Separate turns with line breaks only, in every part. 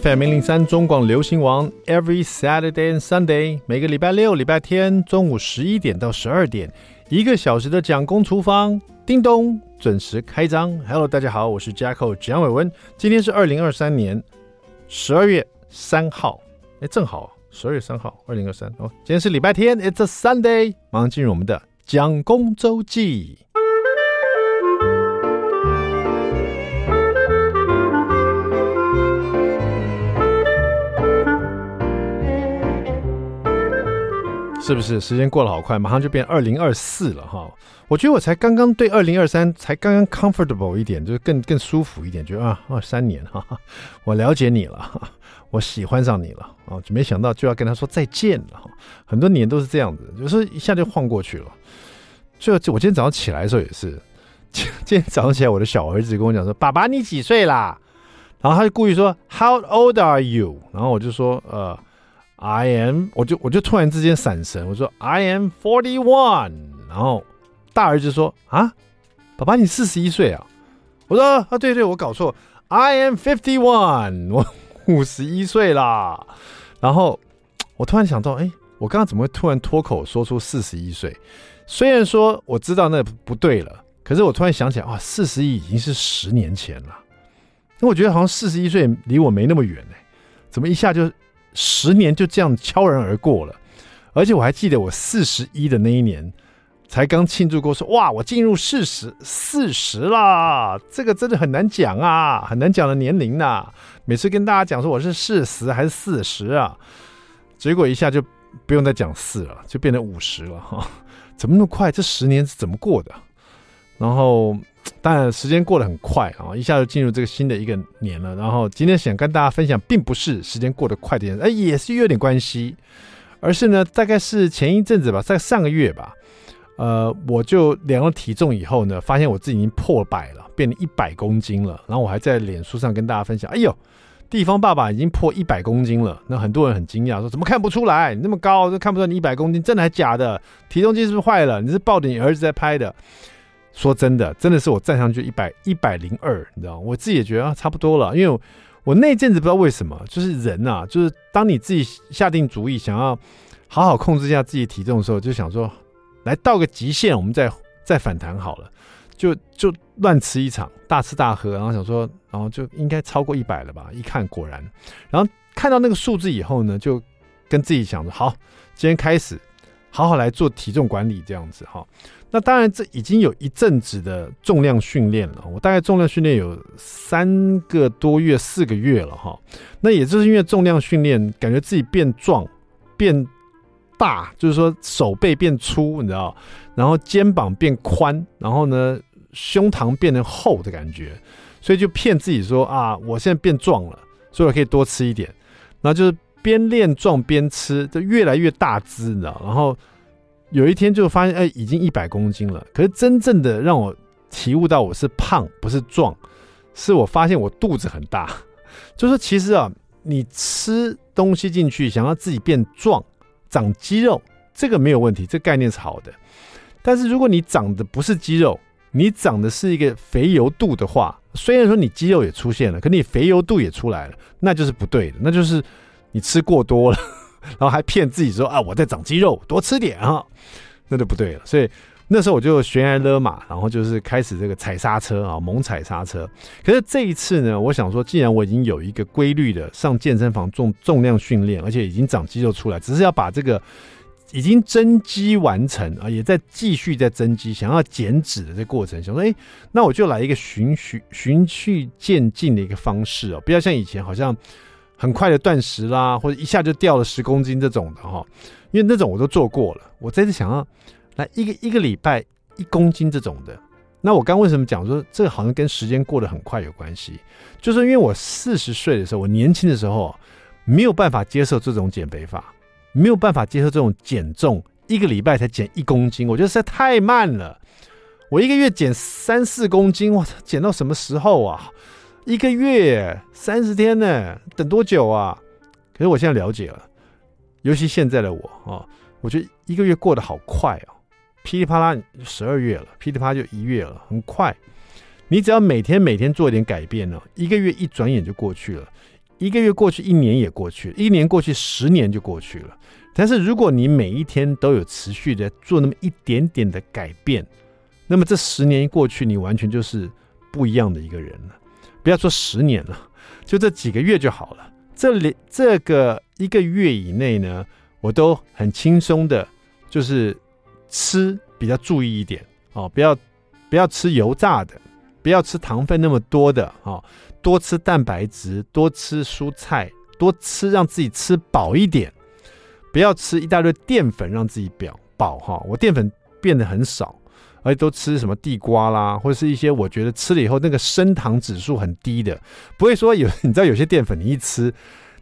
FM 零零三中广流行王，Every Saturday and Sunday，每个礼拜六、礼拜天中午十一点到十二点，一个小时的蒋公厨房，叮咚，准时开张。Hello，大家好，我是 Jacko 蒋伟文，今天是二零二三年十二月三号，哎，正好十二月三号，二零二三哦，今天是礼拜天，It's a Sunday，马上进入我们的蒋公周记。是不是时间过得好快，马上就变二零二四了哈？我觉得我才刚刚对二零二三才刚刚 comfortable 一点，就是更更舒服一点，觉得啊，二三年哈，我了解你了，我喜欢上你了啊，就没想到就要跟他说再见了。很多年都是这样子，就是一下就晃过去了。就我今天早上起来的时候也是，今天早上起来，我的小儿子跟我讲说：“爸爸，你几岁啦？”然后他就故意说：“How old are you？” 然后我就说：“呃。” I am，我就我就突然之间闪神，我说 I am forty one，然后大儿子说啊，爸爸你四十一岁啊，我说啊对对，我搞错，I am fifty one，我五十一岁啦。然后我突然想到，哎，我刚刚怎么会突然脱口说出四十一岁？虽然说我知道那不对了，可是我突然想起来，哇，四十一已经是十年前了。那我觉得好像四十一岁离我没那么远呢，怎么一下就？十年就这样悄然而过了，而且我还记得我四十一的那一年，才刚庆祝过说，哇，我进入四十四十啦，这个真的很难讲啊，很难讲的年龄呐、啊。每次跟大家讲说我是四十还是四十啊，结果一下就不用再讲四了，就变成五十了哈，怎么那么快？这十年是怎么过的？然后。当然，时间过得很快啊，一下就进入这个新的一个年了。然后今天想跟大家分享，并不是时间过得快的，哎，也是有点关系，而是呢，大概是前一阵子吧，在上个月吧，呃，我就量了体重以后呢，发现我自己已经破百了，变成一百公斤了。然后我还在脸书上跟大家分享，哎呦，地方爸爸已经破一百公斤了。那很多人很惊讶，说怎么看不出来？你那么高都看不出来你一百公斤，真的还假的？体重机是不是坏了？你是抱着你儿子在拍的？说真的，真的是我站上去一百一百零二，你知道？我自己也觉得啊，差不多了。因为，我那阵子不知道为什么，就是人啊，就是当你自己下定主意想要好好控制一下自己体重的时候，就想说，来到个极限，我们再再反弹好了，就就乱吃一场，大吃大喝，然后想说，然后就应该超过一百了吧？一看果然，然后看到那个数字以后呢，就跟自己想着，好，今天开始好好来做体重管理，这样子哈。那当然，这已经有一阵子的重量训练了。我大概重量训练有三个多月、四个月了哈。那也就是因为重量训练，感觉自己变壮、变大，就是说手背变粗，你知道，然后肩膀变宽，然后呢，胸膛变得厚的感觉，所以就骗自己说啊，我现在变壮了，所以我可以多吃一点。然后就是边练壮边吃，就越来越大只，你知道，然后。有一天就发现，哎，已经一百公斤了。可是真正的让我体悟到我是胖，不是壮，是我发现我肚子很大。就是其实啊，你吃东西进去，想要自己变壮、长肌肉，这个没有问题，这概念是好的。但是如果你长的不是肌肉，你长的是一个肥油肚的话，虽然说你肌肉也出现了，可你肥油肚也出来了，那就是不对的，那就是你吃过多了。然后还骗自己说啊，我在长肌肉，多吃点啊，那就不对了。所以那时候我就悬崖勒马，然后就是开始这个踩刹车啊，猛踩刹车。可是这一次呢，我想说，既然我已经有一个规律的上健身房重重量训练，而且已经长肌肉出来，只是要把这个已经增肌完成啊，也在继续在增肌，想要减脂的这个过程，想说，哎，那我就来一个循序循序渐进的一个方式哦，不要像以前好像。很快的断食啦，或者一下就掉了十公斤这种的哈，因为那种我都做过了。我这次想要来一个一个礼拜一公斤这种的。那我刚为什么讲说这个好像跟时间过得很快有关系？就是因为我四十岁的时候，我年轻的时候没有办法接受这种减肥法，没有办法接受这种减重，一个礼拜才减一公斤，我觉得实在太慢了。我一个月减三四公斤，我操，减到什么时候啊？一个月三十天呢，等多久啊？可是我现在了解了，尤其现在的我啊，我觉得一个月过得好快哦，噼里啪啦十二月了，噼里啪啦就一月了，很快。你只要每天每天做一点改变呢，一个月一转眼就过去了，一个月过去，一年也过去了，一年过去，十年就过去了。但是如果你每一天都有持续的做那么一点点的改变，那么这十年一过去，你完全就是不一样的一个人了。不要说十年了，就这几个月就好了。这里这个一个月以内呢，我都很轻松的，就是吃比较注意一点哦，不要不要吃油炸的，不要吃糖分那么多的哦，多吃蛋白质，多吃蔬菜，多吃让自己吃饱一点。不要吃一大堆淀粉，让自己饱饱哈。我淀粉变得很少，而且都吃什么地瓜啦，或者是一些我觉得吃了以后那个升糖指数很低的。不会说有，你知道有些淀粉你一吃，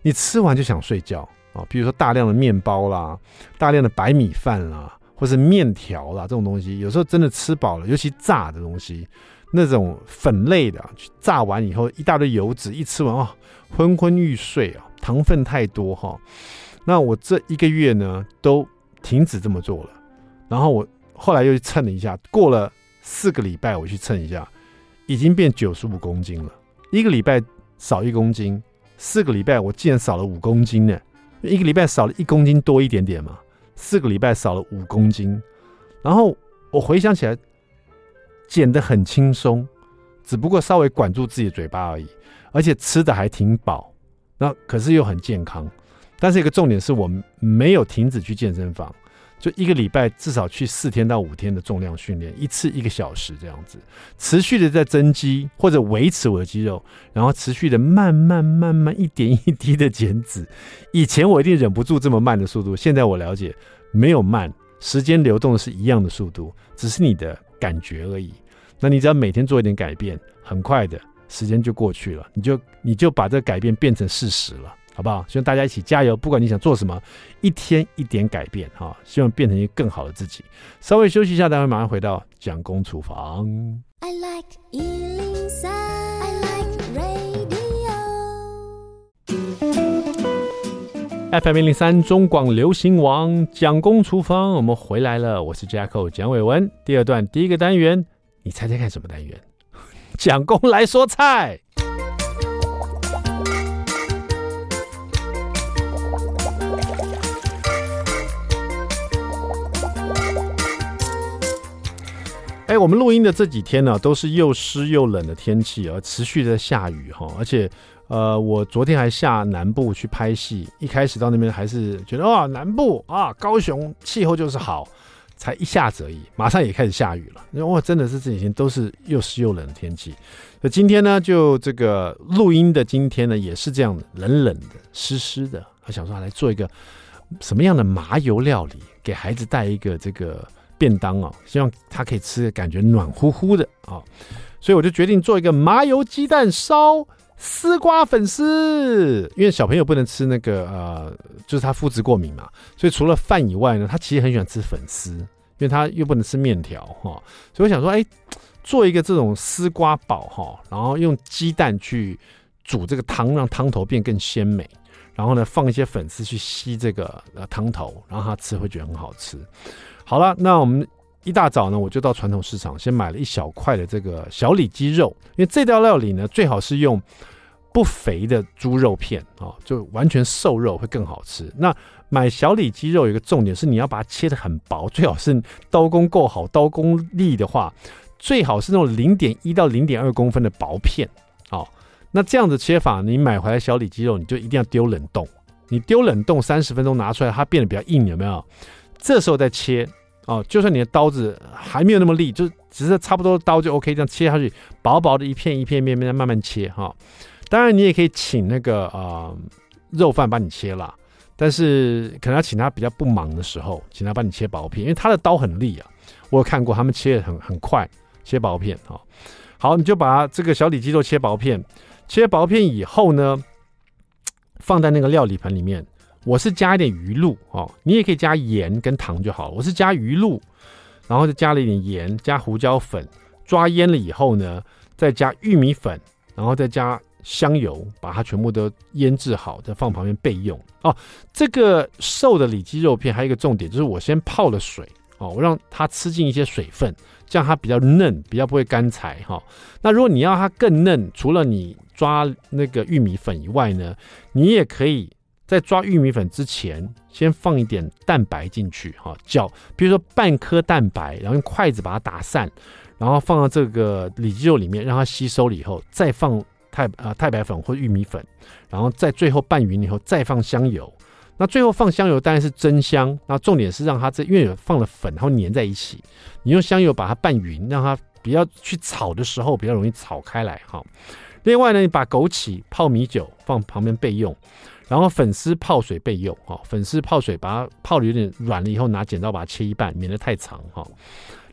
你吃完就想睡觉啊。比如说大量的面包啦，大量的白米饭啦，或是面条啦这种东西，有时候真的吃饱了，尤其炸的东西，那种粉类的，炸完以后一大堆油脂，一吃完哦，昏昏欲睡啊，糖分太多哈。那我这一个月呢，都停止这么做了。然后我后来又去称了一下，过了四个礼拜，我去称一下，已经变九十五公斤了。一个礼拜少一公斤，四个礼拜我竟然少了五公斤呢！一个礼拜少了一公斤多一点点嘛，四个礼拜少了五公斤。然后我回想起来，减得很轻松，只不过稍微管住自己的嘴巴而已，而且吃的还挺饱。那可是又很健康。但是一个重点是我没有停止去健身房，就一个礼拜至少去四天到五天的重量训练，一次一个小时这样子，持续的在增肌或者维持我的肌肉，然后持续的慢慢慢慢一点一滴的减脂。以前我一定忍不住这么慢的速度，现在我了解没有慢，时间流动的是一样的速度，只是你的感觉而已。那你只要每天做一点改变，很快的时间就过去了，你就你就把这个改变变成事实了。好不好？希望大家一起加油。不管你想做什么，一天一点改变哈，希望变成一个更好的自己。稍微休息一下，待会马上回到蒋公厨房。I like 103, I like radio. FM 一零三中广流行王蒋公厨房，我们回来了。我是 Jacko 蒋伟文。第二段第一个单元，你猜猜看什么单元？蒋公来说菜。我们录音的这几天呢，都是又湿又冷的天气，而持续在下雨哈。而且，呃，我昨天还下南部去拍戏，一开始到那边还是觉得哇，南部啊，高雄气候就是好，才一下子而已，马上也开始下雨了。哇，真的是这几天都是又湿又冷的天气。那今天呢，就这个录音的今天呢，也是这样的，冷冷的、湿湿的。我想说，来做一个什么样的麻油料理，给孩子带一个这个。便当哦，希望他可以吃的感觉暖乎乎的啊，所以我就决定做一个麻油鸡蛋烧丝瓜粉丝。因为小朋友不能吃那个呃，就是他肤质过敏嘛，所以除了饭以外呢，他其实很喜欢吃粉丝，因为他又不能吃面条哈。所以我想说，哎，做一个这种丝瓜煲哈，然后用鸡蛋去煮这个汤，让汤头变更鲜美，然后呢放一些粉丝去吸这个呃汤头，然后他吃会觉得很好吃。好了，那我们一大早呢，我就到传统市场先买了一小块的这个小里肌肉，因为这道料理呢，最好是用不肥的猪肉片啊，就完全瘦肉会更好吃。那买小里肌肉有一个重点是，你要把它切得很薄，最好是刀工够好，刀工利的话，最好是那种零点一到零点二公分的薄片。好，那这样子切法，你买回来小里肌肉，你就一定要丢冷冻，你丢冷冻三十分钟拿出来，它变得比较硬，有没有？这时候再切。哦，就算你的刀子还没有那么利，就只是差不多刀就 OK，这样切下去，薄薄的一片一片面面慢慢切哈、当然你也可以请那个呃肉贩帮你切啦，但是可能要请他比较不忙的时候，请他帮你切薄片，因为他的刀很利啊。我有看过他们切的很很快，切薄片哈、哦。好，你就把这个小里脊肉切薄片，切薄片以后呢，放在那个料理盆里面。我是加一点鱼露哦，你也可以加盐跟糖就好了。我是加鱼露，然后就加了一点盐，加胡椒粉，抓腌了以后呢，再加玉米粉，然后再加香油，把它全部都腌制好，再放旁边备用哦。这个瘦的里脊肉片还有一个重点，就是我先泡了水哦，我让它吃进一些水分，这样它比较嫩，比较不会干柴哈。那如果你要它更嫩，除了你抓那个玉米粉以外呢，你也可以在抓玉米粉之前，先放一点蛋白进去哈，搅，比如说半颗蛋白，然后用筷子把它打散，然后放到这个里脊肉里面，让它吸收了以后，再放太啊太白粉或玉米粉，然后在最后拌匀以后再放香油。那最后放香油当然是增香，那重点是让它这因为有放了粉，然后粘在一起，你用香油把它拌匀，让它比较去炒的时候比较容易炒开来哈。另外呢，你把枸杞泡米酒放旁边备用，然后粉丝泡水备用哈。粉丝泡水把它泡的有点软了以后，拿剪刀把它切一半，免得太长哈。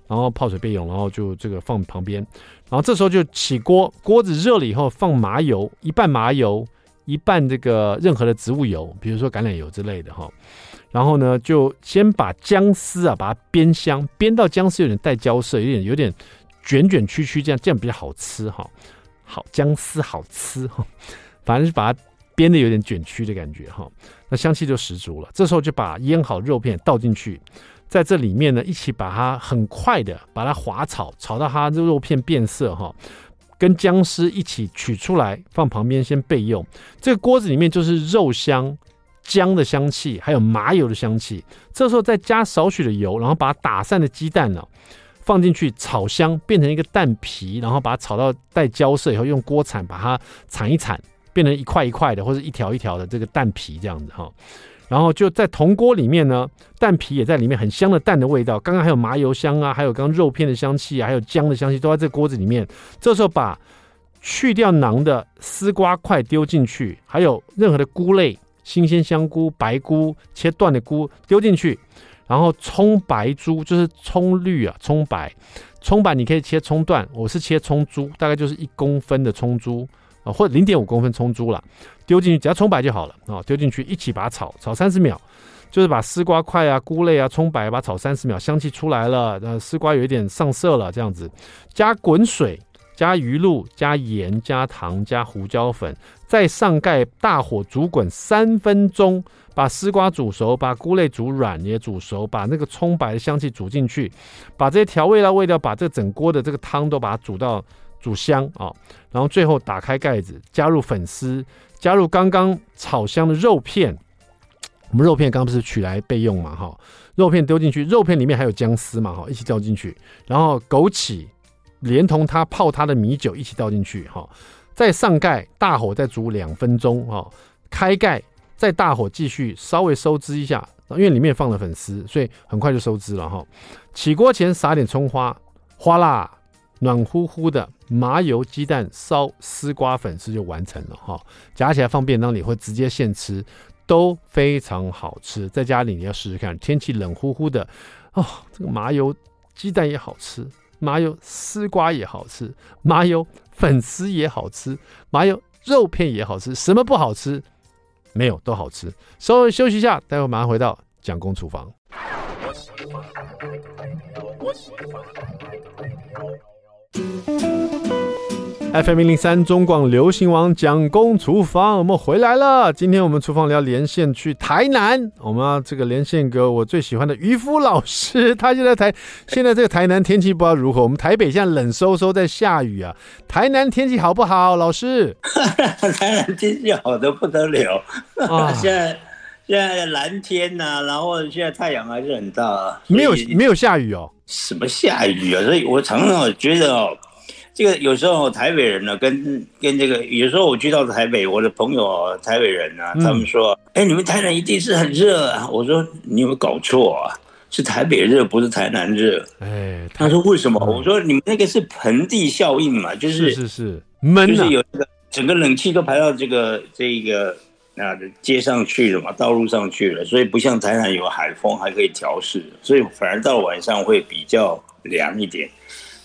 然后泡水备用，然后就这个放旁边，然后这时候就起锅，锅子热了以后放麻油，一半麻油。一半这个任何的植物油，比如说橄榄油之类的哈，然后呢，就先把姜丝啊，把它煸香，煸到姜丝有点带焦色，有点有点卷卷曲曲，这样这样比较好吃哈。好，姜丝好吃哈，反正是把它煸的有点卷曲的感觉哈，那香气就十足了。这时候就把腌好肉片倒进去，在这里面呢，一起把它很快的把它滑炒，炒到它肉肉片变色哈。跟姜丝一起取出来，放旁边先备用。这个锅子里面就是肉香、姜的香气，还有麻油的香气。这时候再加少许的油，然后把打散的鸡蛋呢放进去炒香，变成一个蛋皮，然后把它炒到带焦色以后，用锅铲把它铲一铲，变成一块一块的或者一条一条的这个蛋皮这样子哈。然后就在铜锅里面呢，蛋皮也在里面，很香的蛋的味道。刚刚还有麻油香啊，还有刚刚肉片的香气啊，还有姜的香气，都在这锅子里面。这时候把去掉囊的丝瓜块丢进去，还有任何的菇类，新鲜香菇、白菇、切断的菇丢进去。然后葱白珠就是葱绿啊，葱白，葱白你可以切葱段，我是切葱珠，大概就是一公分的葱珠。或者零点五公分葱珠了，丢进去，只要葱白就好了啊！丢进去一起把它炒，炒三十秒，就是把丝瓜块啊、菇类啊、葱白把它炒三十秒，香气出来了，呃，丝瓜有一点上色了，这样子，加滚水，加鱼露，加盐，加糖，加胡椒粉，再上盖，大火煮滚三分钟，把丝瓜煮熟，把菇类煮软也煮熟，把那个葱白的香气煮进去，把这些调味料味道，把这整锅的这个汤都把它煮到。煮香啊，然后最后打开盖子，加入粉丝，加入刚刚炒香的肉片。我们肉片刚不是取来备用嘛？哈，肉片丢进去，肉片里面还有姜丝嘛？哈，一起倒进去，然后枸杞连同它泡它的米酒一起倒进去，哈，再上盖，大火再煮两分钟，哈，开盖，再大火继续稍微收汁一下，因为里面放了粉丝，所以很快就收汁了，哈。起锅前撒点葱花，哗啦。暖乎乎的麻油鸡蛋烧丝瓜粉丝就完成了哈，夹起来放便当里或直接现吃都非常好吃。在家里你要试试看，天气冷乎乎的哦，这个麻油鸡蛋也好吃，麻油丝瓜也好吃，麻油粉丝也好吃，麻油肉片也好吃，什么不好吃？没有，都好吃。稍微休息一下，待会马上回到蒋公厨房。FM 零零三中广流行王蒋公厨房，我们回来了。今天我们厨房聊连线去台南，我们要这个连线给我最喜欢的渔夫老师，他现在台。现在这个台南天气不知道如何，我们台北现在冷飕飕在下雨啊。台南天气好不好，老师？
台南天气好的不得了，啊、现在现在蓝天呐、啊，然后现在太阳还是很大、啊，
没有没有下雨哦。
什么下雨啊？所以我常常觉得哦。这个有时候台北人呢，跟跟这个有时候我去到台北，我的朋友台北人呢、啊，他们说：“哎、嗯，你们台南一定是很热啊。”我说：“你有没有搞错啊？是台北热，不是台南热。”哎，他说：“为什么？”我说：“你们那个是盆地效应嘛，就是
是是是闷、啊，
就是有这个整个冷气都排到这个这个那街上去了嘛，道路上去了，所以不像台南有海风还可以调适，所以反而到了晚上会比较凉一点。”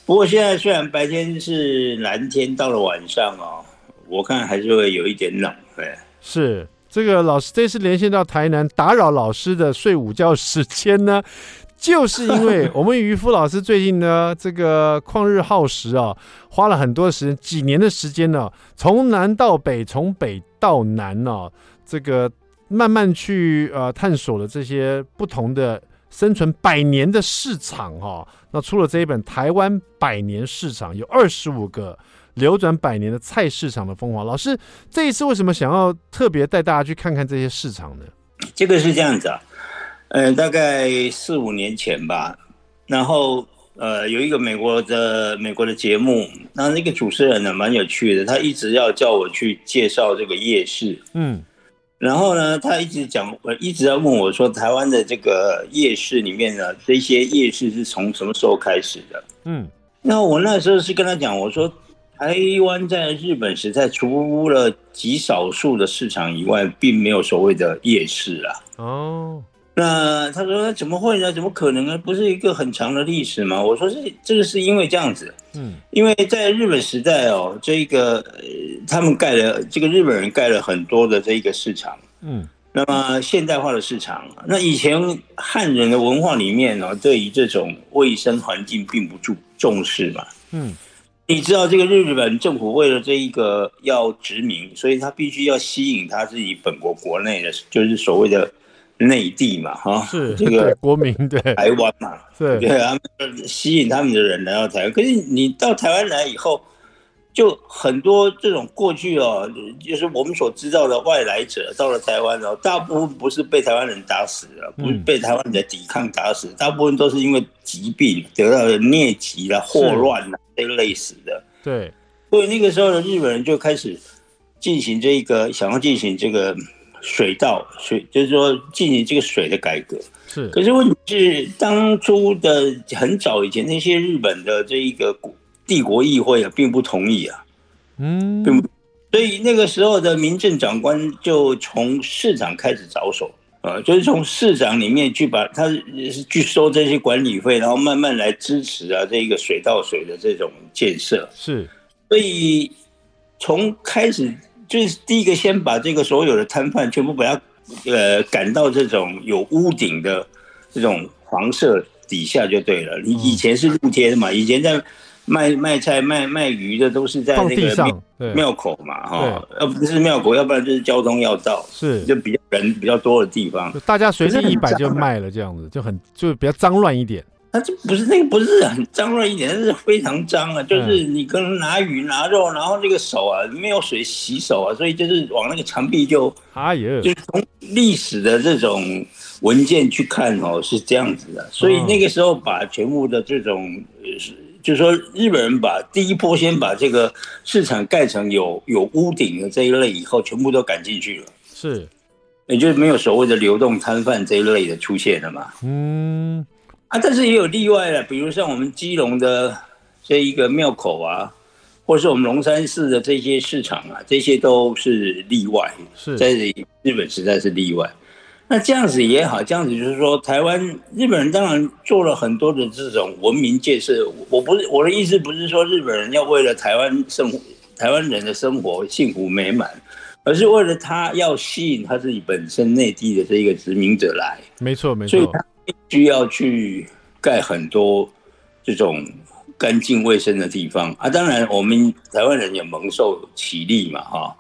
不过现在虽然白天是蓝天，到了晚上哦，我看还是会有一点冷。对，
是这个老师这次连线到台南，打扰老师的睡午觉时间呢，就是因为我们渔夫老师最近呢，这个旷日耗时啊，花了很多时间，几年的时间呢，从南到北，从北到南呢，这个慢慢去呃探索了这些不同的。生存百年的市场哈。那出了这一本《台湾百年市场》，有二十五个流转百年的菜市场的风华。老师这一次为什么想要特别带大家去看看这些市场呢？
这个是这样子啊，呃，大概四五年前吧，然后。呃，有一个美国的美国的节目，那那个主持人呢，蛮有趣的，他一直要叫我去介绍这个夜市，嗯，然后呢，他一直讲，我一直在问我说，台湾的这个夜市里面呢，这些夜市是从什么时候开始的？嗯，那我那时候是跟他讲，我说，台湾在日本时代，除了极少数的市场以外，并没有所谓的夜市啊。哦。那他说怎么会呢？怎么可能呢？不是一个很长的历史吗？我说是这个是因为这样子，嗯，因为在日本时代哦，这个呃，他们盖了这个日本人盖了很多的这一个市场，嗯，那么现代化的市场，那以前汉人的文化里面呢，对于这种卫生环境并不重重视嘛，嗯，你知道这个日本政府为了这一个要殖民，所以他必须要吸引他自己本国国内的，就是所谓的。内地嘛，哈，是这个
国民对
台湾嘛，对对，他们吸引他们的人来到台湾。可是你到台湾来以后，就很多这种过去哦，就是我们所知道的外来者到了台湾哦，大部分不是被台湾人打死的，不是被台湾人的抵抗打死，大部分都是因为疾病得到的疟疾啦、霍乱啦被累死的。
对，
所以那个时候的日本人就开始进行这个，想要进行这个。水稻水就是说进行这个水的改革，是。可是问题是，当初的很早以前，那些日本的这一个帝国议会啊，并不同意啊，嗯，并不。所以那个时候的民政长官就从市长开始着手啊，就是从市长里面去把他去收这些管理费，然后慢慢来支持啊这一个水稻水的这种建设。是。所以从开始。就是第一个，先把这个所有的摊贩全部把它，呃，赶到这种有屋顶的这种黄色底下就对了。你以前是露天的嘛？以前在卖卖菜、卖卖鱼的都是在那个庙口嘛，哈，要不是庙口，要不然就是交通要道，是就比较人比较多的地方，
大家随便一摆就卖了，这样子就很就比较脏乱一点。
那这不是那个不是很脏乱一点，那是非常脏啊！就是你可能拿鱼拿肉，然后那个手啊没有水洗手啊，所以就是往那个墙壁就，哎呀，就是从历史的这种文件去看哦，是这样子的。所以那个时候把全部的这种，就是说日本人把第一波先把这个市场盖成有有屋顶的这一类以后，全部都赶进去了。是，也就是没有所谓的流动摊贩这一类的出现了嘛。嗯。啊，但是也有例外了，比如像我们基隆的这一个庙口啊，或是我们龙山寺的这些市场啊，这些都是例外。是在日本实在是例外。那这样子也好，这样子就是说，台湾日本人当然做了很多的这种文明建设。我不是我的意思，不是说日本人要为了台湾生活，台湾人的生活幸福美满，而是为了他要吸引他自己本身内地的这一个殖民者来。
没错，没错。
必须要去盖很多这种干净卫生的地方啊！当然，我们台湾人也蒙受其利嘛，哈。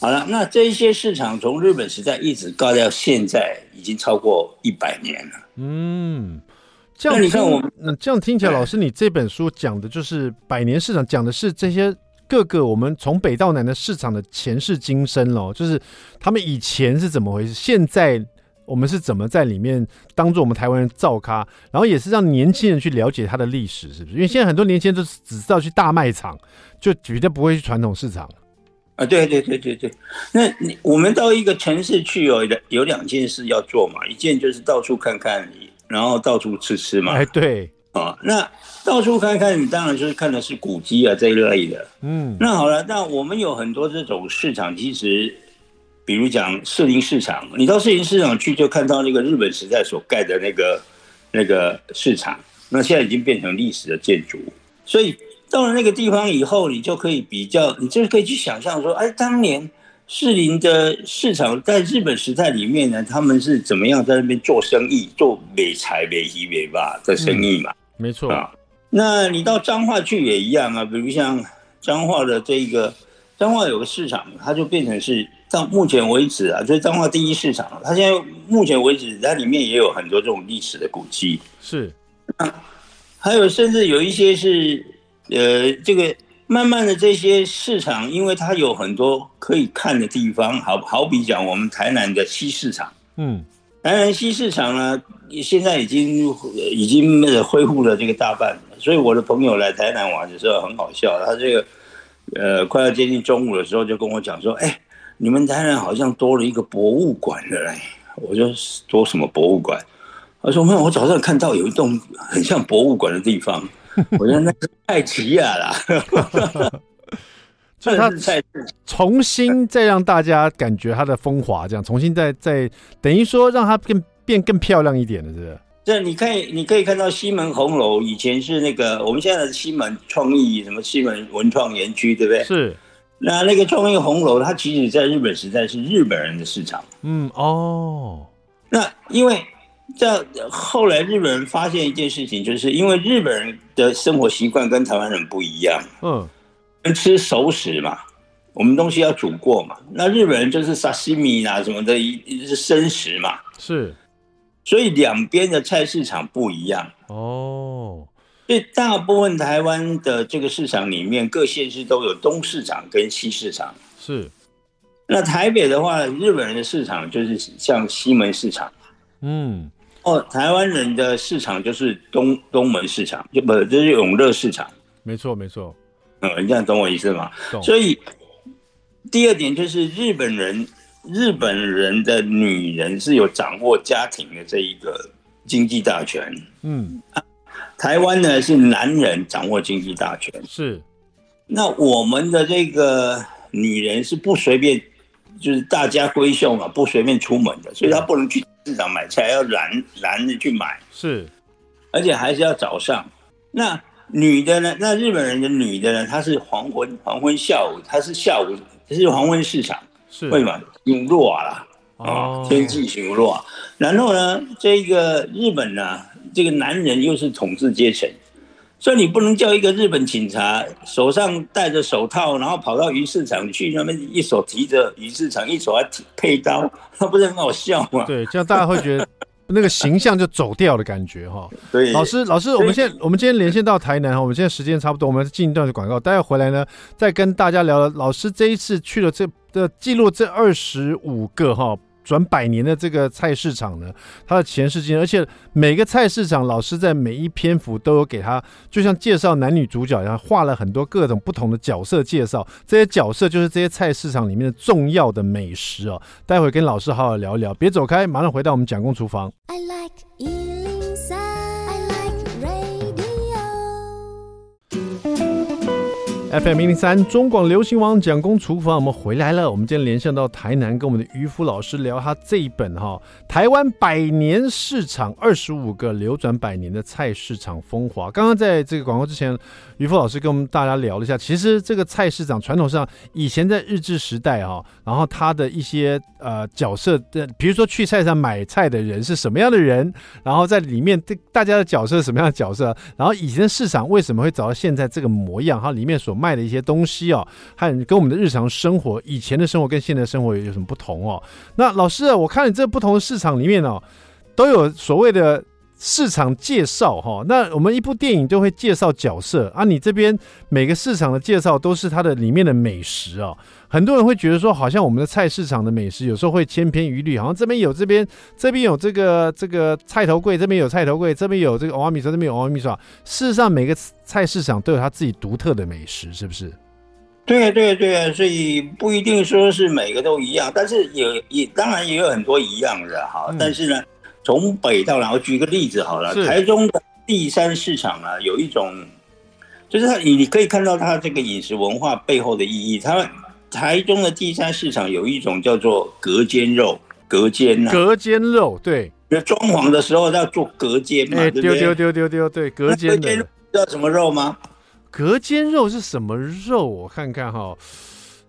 好了，那这些市场从日本时代一直盖到现在，已经超过一百年了。
嗯，这样你看，我们这样听起来，老师，你这本书讲的就是百年市场，讲的是这些各个我们从北到南的市场的前世今生喽，就是他们以前是怎么回事，现在。我们是怎么在里面当做我们台湾人造咖，然后也是让年轻人去了解它的历史，是不是？因为现在很多年轻人都只知道去大卖场，就绝对不会去传统市场。
啊，对对对对对。那你我们到一个城市去有有两件事要做嘛，一件就是到处看看，然后到处吃吃嘛。
哎，对。
啊，那到处看看，你当然就是看的是古迹啊这一类的。嗯。那好了，那我们有很多这种市场，其实。比如讲士林市场，你到士林市场去，就看到那个日本时代所盖的那个那个市场，那现在已经变成历史的建筑。所以到了那个地方以后，你就可以比较，你就可以去想象说，哎，当年士林的市场在日本时代里面呢，他们是怎么样在那边做生意，做美财美衣美吧的生意嘛？
没错
啊。那你到彰化去也一样啊，比如像彰化的这一个彰化有个市场，它就变成是。到目前为止啊，就是彰化第一市场，它现在目前为止，它里面也有很多这种历史的古迹。
是，
还有甚至有一些是，呃，这个慢慢的这些市场，因为它有很多可以看的地方，好好比讲我们台南的西市场，
嗯，
台南西市场呢，现在已经已经恢复了这个大半，所以我的朋友来台南玩的时候很好笑，他这个。呃，快要接近中午的时候，就跟我讲说：“哎、欸，你们台南好像多了一个博物馆了嘞。”我说：“多什么博物馆？”他说：“没有，我早上看到有一栋很像博物馆的地方。”我说：“那是太奇亚啦。”
所以他 重新再让大家感觉它的风华，这样重新再再等于说让它更变更漂亮一点了，是不是？
这你可以，你可以看到西门红楼，以前是那个我们现在的西门创意什么西门文创园区，对不对？
是。
那那个创意红楼，它其实在日本时代是日本人的市场。
嗯哦。那
因为在后来日本人发现一件事情，就是因为日本人的生活习惯跟台湾人不一样。嗯。吃熟食嘛，我们东西要煮过嘛。那日本人就是沙西米啊什么的，一是生食嘛。
是。
所以两边的菜市场不一样
哦，
所以大部分台湾的这个市场里面，各县市都有东市场跟西市场。
是，
那台北的话，日本人的市场就是像西门市场，
嗯，
哦，台湾人的市场就是东东门市场，就不就是永乐市场。
没错，没错。
嗯，你这样懂我意思吗？懂。所以第二点就是日本人。日本人的女人是有掌握家庭的这一个经济大权，
嗯，
台湾呢是男人掌握经济大权，
是。
那我们的这个女人是不随便，就是大家闺秀嘛，不随便出门的，所以她不能去市场买菜，要拦拦着去买，
是，
而且还是要早上。那女的呢？那日本人的女的呢？她是黄昏，黄昏下午，她是下午，她是黄昏市场。
是
会嘛？阴弱啦，啊，天气阴弱。然后呢，这个日本呢，这个男人又是统治阶层，所以你不能叫一个日本警察手上戴着手套，然后跑到鱼市场去，那边一手提着鱼市场，一手还配刀，那 不是很好笑吗？
对，这样大家会觉得。那个形象就走掉的感觉哈。
对，
老师，老师，我们现在我们今天连线到台南哈，我们现在时间差不多，我们进一段的广告，待会回来呢，再跟大家聊聊老师这一次去了这的记录这二十五个哈。转百年的这个菜市场呢，它的前世今，而且每个菜市场老师在每一篇幅都有给他，就像介绍男女主角一样，画了很多各种不同的角色介绍。这些角色就是这些菜市场里面的重要的美食哦。待会跟老师好好聊一聊，别走开，马上回到我们蒋公厨房。I like FM 一零三中广流行网蒋公厨房，我们回来了。我们今天连线到台南，跟我们的渔夫老师聊他这一本哈《台湾百年市场二十五个流转百年的菜市场风华》。刚刚在这个广告之前，渔夫老师跟我们大家聊了一下，其实这个菜市场传统上以前在日治时代哈，然后他的一些呃角色的，比如说去菜市场买菜的人是什么样的人，然后在里面这大家的角色是什么样的角色，然后以前的市场为什么会走到现在这个模样，哈，里面所卖卖的一些东西哦，和跟我们的日常生活，以前的生活跟现在的生活有什么不同哦？那老师啊，我看你这不同的市场里面哦，都有所谓的市场介绍哈。那我们一部电影都会介绍角色啊，你这边每个市场的介绍都是它的里面的美食哦。很多人会觉得说，好像我们的菜市场的美食有时候会千篇一律，好像这边有这边这边有这个这个菜头柜，这边有菜头柜，这边有这个蚵仔米线，这边有蚵仔米线。事实上，每个菜市场都有它自己独特的美食，是不是？
对啊，对啊，对啊，所以不一定说是每个都一样，但是也也当然也有很多一样的哈。嗯、但是呢，从北到南，我举个例子好了，台中的第三市场啊，有一种，就是它你你可以看到它这个饮食文化背后的意义，它。台中的第三市场有一种叫做隔间肉，隔间、啊、
隔间肉，对，
就装潢的时候要做隔间嘛，欸、对不对？丢丢丢丢丢，
对，隔间的。
知道什么肉吗？
隔间肉是什么肉？我看看哈，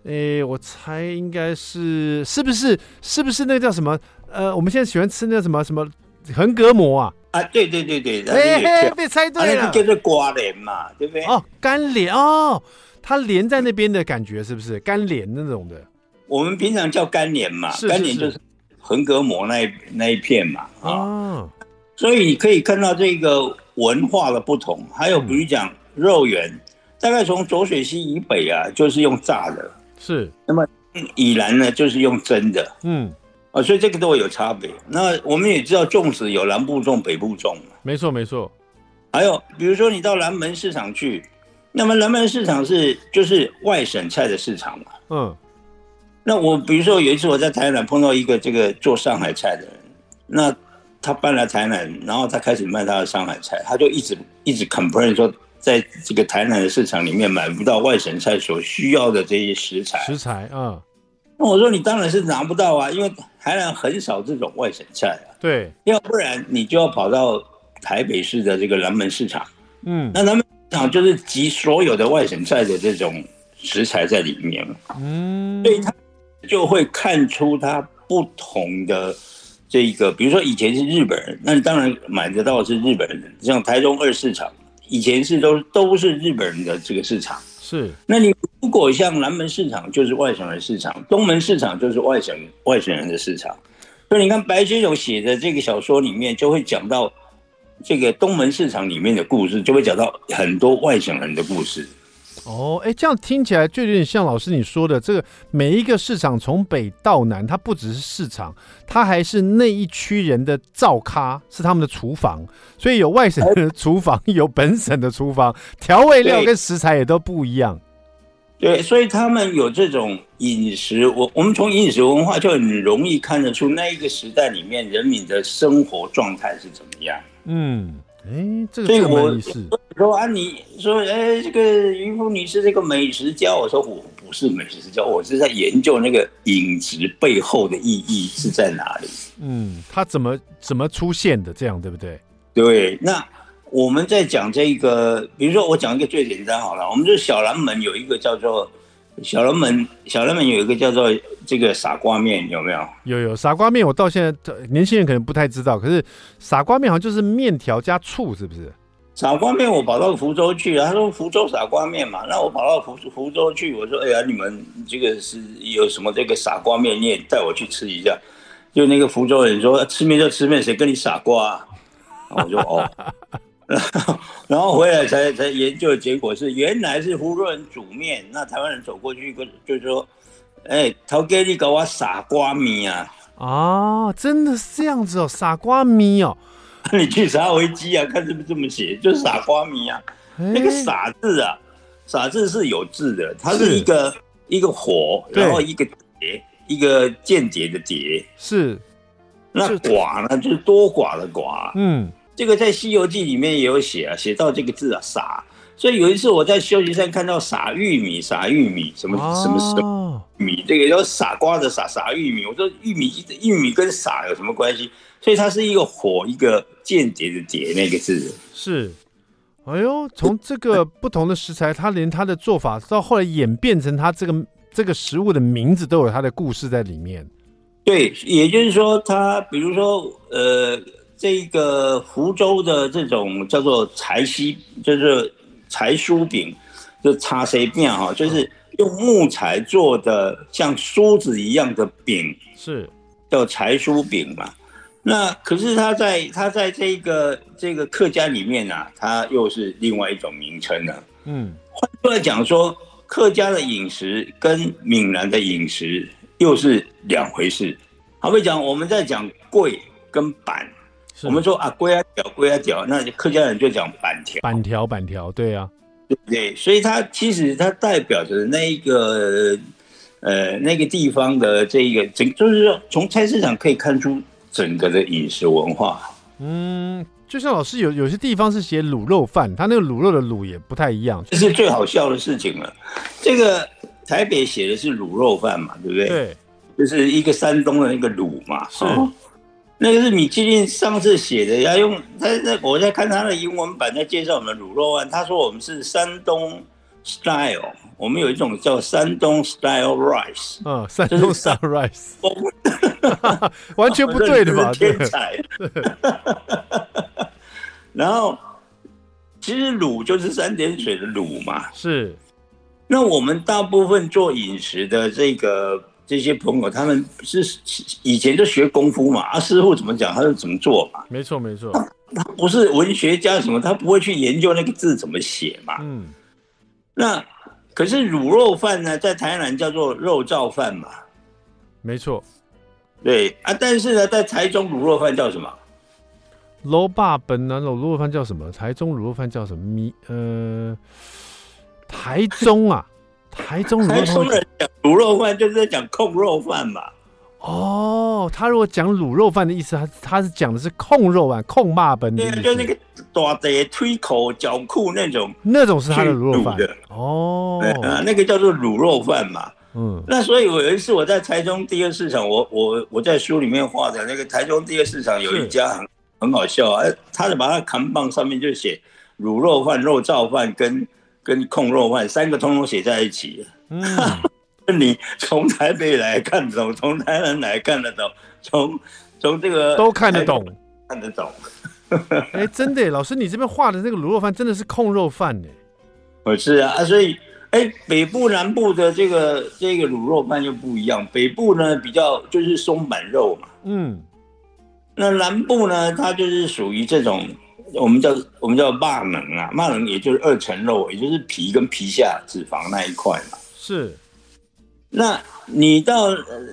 哎、欸，我猜应该是，是不是？是不是那个叫什么？呃，我们现在喜欢吃那个什么什么横膈膜啊？
啊，对对对对，
哎、欸，被猜对了，
啊、叫做刮帘嘛，对不对？
哦，干莲哦。它连在那边的感觉是不是干连那种的？
我们平常叫干莲嘛，
是是是
干莲就是横膈膜那一那一片嘛，啊、
哦，
所以你可以看到这个文化的不同。还有比如讲肉圆，嗯、大概从浊水溪以北啊，就是用炸的，
是。
那么以南呢，就是用蒸的，
嗯，
啊，所以这个都会有差别。那我们也知道粽子有南部粽、北部粽嘛，
没错没错。
还有比如说你到南门市场去，那么南门市场是就是外省菜的市场嘛，
嗯。
那我比如说有一次我在台南碰到一个这个做上海菜的人，那他搬来台南，然后他开始卖他的上海菜，他就一直一直 complain 说，在这个台南的市场里面买不到外省菜所需要的这些食材。
食材，嗯。
那我说你当然是拿不到啊，因为台南很少这种外省菜啊。
对。要
不然你就要跑到台北市的这个南门市场。
嗯。
那南门市场就是集所有的外省菜的这种食材在里面。
嗯。
所以他。就会看出它不同的这个，比如说以前是日本人，那你当然买得到是日本人。像台中二市场，以前是都都是日本人的这个市场。
是，
那你如果像南门市场就是外省人市场，东门市场就是外省外省人的市场。所以你看白先勇写的这个小说里面，就会讲到这个东门市场里面的故事，就会讲到很多外省人的故事。
哦，哎，这样听起来就有点像老师你说的，这个每一个市场从北到南，它不只是市场，它还是那一区人的灶咖，是他们的厨房。所以有外省的 厨房，有本省的厨房，调味料跟食材也都不一样。
对，所以他们有这种饮食，我我们从饮食文化就很容易看得出那一个时代里面人民的生活状态是怎么样。
嗯。哎，这个
所以我
意思。
说啊，你说，哎，这个渔夫你是这个美食家，我说我不是美食家，我是在研究那个饮食背后的意义是在哪里。
嗯，它怎么怎么出现的？这样对不对？
对，那我们在讲这个，比如说我讲一个最简单好了，我们这小南门有一个叫做。小龙门，小龙门有一个叫做这个傻瓜面，有没有？有
有傻瓜面，我到现在年轻人可能不太知道。可是傻瓜面好像就是面条加醋，是不是？
傻瓜面，我跑到福州去，他说福州傻瓜面嘛，那我跑到福福州去，我说哎呀，你们这个是有什么这个傻瓜面，你也带我去吃一下。就那个福州人说吃面就吃面，谁跟你傻瓜啊？我说哦。然后，然后回来才才研究的结果是，原来是福州人煮面，那台湾人走过去跟就说：“哎，头给你搞我傻瓜米啊！”
哦，真的是这样子哦，傻瓜米哦。
你去查维基啊，看是不是这么写，就是傻瓜米啊。欸、那个“傻”字啊，“傻”字是有字的，它是一个是一个火，然后一个叠，一个间接的谍。
是。
那“寡”呢，就是多寡的“寡”。嗯。这个在《西游记》里面也有写啊，写到这个字啊“傻”，所以有一次我在休息站看到“傻玉米”，傻玉米什么什么什么米，这个叫傻瓜的“傻”，傻玉米。我说玉米玉米跟“傻”有什么关系？所以它是一个火，一个间谍的“谍”那个字。
是，哎呦，从这个 不同的食材，它连它的做法到后来演变成它这个这个食物的名字都有它的故事在里面。
对，也就是说，它比如说呃。这个福州的这种叫做柴西，就是柴酥饼，就叉谁饼哈，就是用木材做的像梳子一样的饼，是叫柴酥饼嘛。那可是它在它在这个这个客家里面啊，它又是另外一种名称了。嗯，换句话讲说，客家的饮食跟闽南的饮食又是两回事。好比讲，我们在讲贵跟板。我们说啊，龟啊条，粿啊条，那客家人就讲板条，
板条板条，对啊，
对不对？所以它其实它代表着那一个呃那个地方的这一个整，就是说从菜市场可以看出整个的饮食文化。
嗯，就像老师有有些地方是写卤肉饭，他那个卤肉的卤也不太一样，
这是最好笑的事情了。这个台北写的是卤肉饭嘛，对不对？
对，
就是一个山东的那个卤嘛，
是。
哦那个是米其林上次写的，要用他那我在看他的英文版在介绍我们的卤肉饭，他说我们是山东 style，我们有一种叫山东 style rice，
嗯，山东 style rice，完全不对的吧？
天才。然后其实卤就是三点水的卤嘛，
是。
那我们大部分做饮食的这个这些朋友，他们是以前就学功夫嘛，啊，师傅怎么讲，他就怎么做嘛。
没错，没错。
他不是文学家什么，他不会去研究那个字怎么写嘛。嗯。那可是卤肉饭呢，在台南叫做肉燥饭嘛。
没错。
对啊，但是呢，在台中卤肉饭叫什么？
卤霸本南卤肉饭叫什么？台中卤肉饭叫什么？米呃，台中啊。台中人讲
卤肉饭就是在讲控肉饭嘛。
哦，他如果讲卤肉饭的意思，他他是讲的是控肉饭、控骂本的意思。
就那个大的推口脚裤那种，
那种是他的卤肉饭。哦，
啊，那个叫做卤肉饭嘛。嗯，那所以我有一次我在台中第二市场，我我我在书里面画的那个台中第二市场有一家很很好笑啊，他就把它扛棒上面就写卤肉饭、肉燥饭跟。跟控肉饭三个通通写在一起，嗯，你从台北来看得懂，从台南来看得懂，从从这个
都看得懂，
看得懂。
哎、欸，真的，老师，你这边画的那个卤肉饭真的是控肉饭呢？
我是啊，所以哎、欸，北部南部的这个这个卤肉饭就不一样，北部呢比较就是松板肉嘛，嗯，那南部呢，它就是属于这种。我们叫我们叫骂能啊，骂能也就是二层肉，也就是皮跟皮下脂肪那一块嘛。
是，
那你到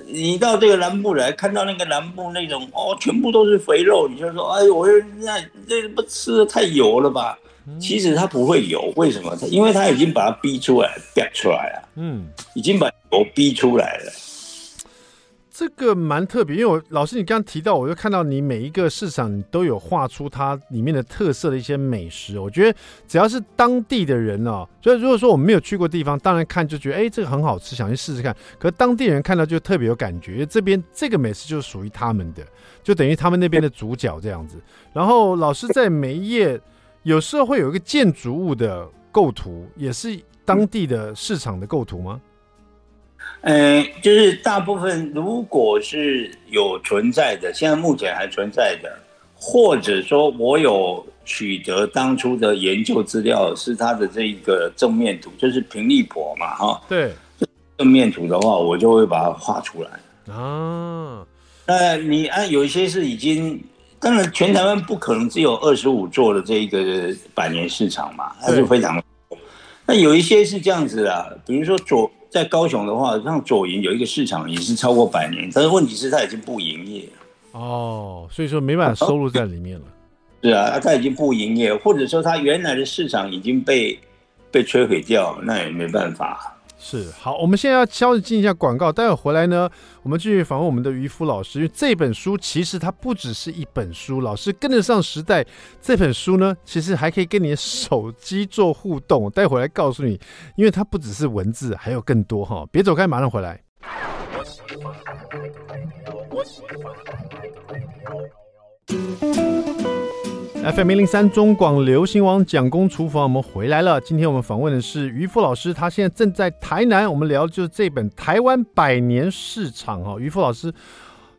你到这个南部来看到那个南部那种哦，全部都是肥肉，你就说哎呦，我那这不吃的太油了吧？嗯、其实它不会油，为什么？因为它已经把它逼出来，逼出来了。嗯，已经把油逼出来了。
这个蛮特别，因为我老师你刚刚提到，我就看到你每一个市场都有画出它里面的特色的一些美食。我觉得只要是当地的人哦，所以如果说我们没有去过地方，当然看就觉得哎，这个很好吃，想去试试看。可是当地人看到就特别有感觉，这边这个美食就是属于他们的，就等于他们那边的主角这样子。然后老师在每一页有时候会有一个建筑物的构图，也是当地的市场的构图
吗？就是大部分如果是有存在的，现在目前还存在的，或者说我有取得当初的研究资料，是它的这一个正面图，就是平利坡嘛，哈，
对，
正面图的话，我就会把它画出来啊。那你按有一些是已经，当然全台湾不可能只有二十五座的这一个百年市场嘛，它是非常，那有一些是这样子的，比如说左。在高雄的话，像左营有一个市场也是超过百年，但是问题是它已经不营业
哦，所以说没办法收入在里面了。
是啊，它已经不营业，或者说它原来的市场已经被被摧毁掉，那也没办法。
是好，我们现在要稍微进一下广告，待会回来呢，我们继续访问我们的渔夫老师。因为这本书其实它不只是一本书，老师跟得上时代。这本书呢，其实还可以跟你的手机做互动。待会来告诉你，因为它不只是文字，还有更多哈。别走开，马上回来。FM 零零三中广流行网蒋公厨房，我们回来了。今天我们访问的是渔夫老师，他现在正在台南。我们聊的就是这本《台湾百年市场》哈。渔夫老师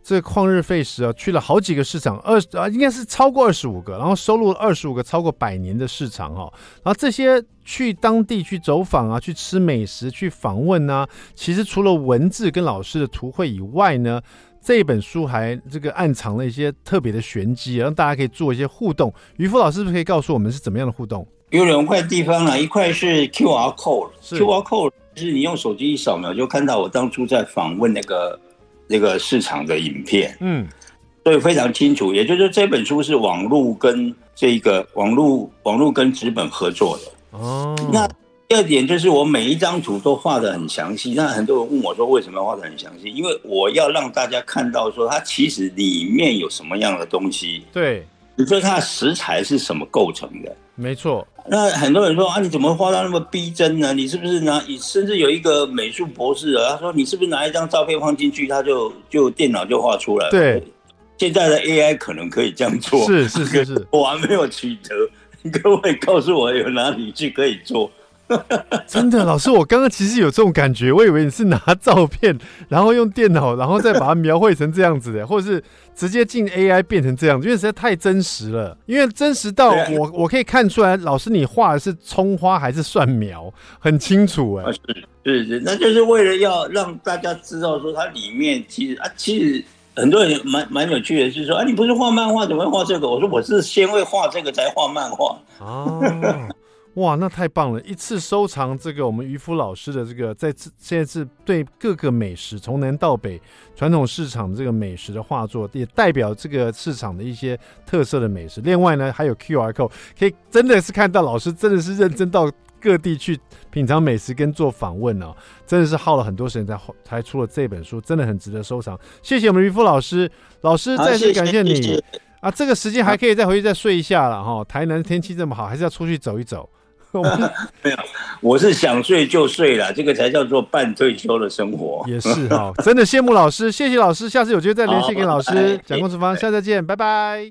这旷日费时啊，去了好几个市场，二啊应该是超过二十五个，然后收录了二十五个超过百年的市场哈。然后这些去当地去走访啊，去吃美食，去访问呢、其实除了文字跟老师的图绘以外呢。这本书还这个暗藏了一些特别的玄机，让大家可以做一些互动。渔夫老师是不是可以告诉我们是怎么样的互动？
有两块地方啊，一块是 QR code，QR code 是你用手机一扫描就看到我当初在访问那个那个市场的影片，嗯，所以非常清楚。也就是说，这本书是网络跟这个网络网络跟纸本合作的哦。那第二点就是我每一张图都画的很详细，那很多人问我说为什么要画的很详细？因为我要让大家看到说它其实里面有什么样的东西。
对，
你说它的食材是什么构成的？
没错。
那很多人说啊，你怎么画到那么逼真呢？你是不是拿？甚至有一个美术博士啊，他说你是不是拿一张照片放进去，他就就电脑就画出来了？
对，
现在的 AI 可能可以这样做。
是是是是，
我还没有取得，各位告诉我有哪里去可以做。
真的，老师，我刚刚其实有这种感觉，我以为你是拿照片，然后用电脑，然后再把它描绘成这样子的，或者是直接进 AI 变成这样子，因为实在太真实了。因为真实到我，我可以看出来，老师你画的是葱花还是蒜苗，很清楚哎。
是是是，那就是为了要让大家知道说它里面其实啊，其实很多人蛮蛮有趣的，是说啊，你不是画漫画，怎么会画这个？我说我是先会画这个，才画漫画。
哦。哇，那太棒了！一次收藏这个我们渔夫老师的这个，在现在是对各个美食从南到北传统市场的这个美食的画作，也代表这个市场的一些特色的美食。另外呢，还有 QR code，可以真的是看到老师真的是认真到各地去品尝美食跟做访问哦，真的是耗了很多时间才才出了这本书，真的很值得收藏。谢谢我们渔夫老师，老师再次感谢你啊！这个时间还可以再回去再睡一下了哈。台南天气这么好，还是要出去走一走。
没有，我是想睡就睡了，这个才叫做半退休的生活。
也是哈，真的羡慕老师，谢谢老师，下次有机会再联系给老师。蒋公厨房，下次再见，拜拜。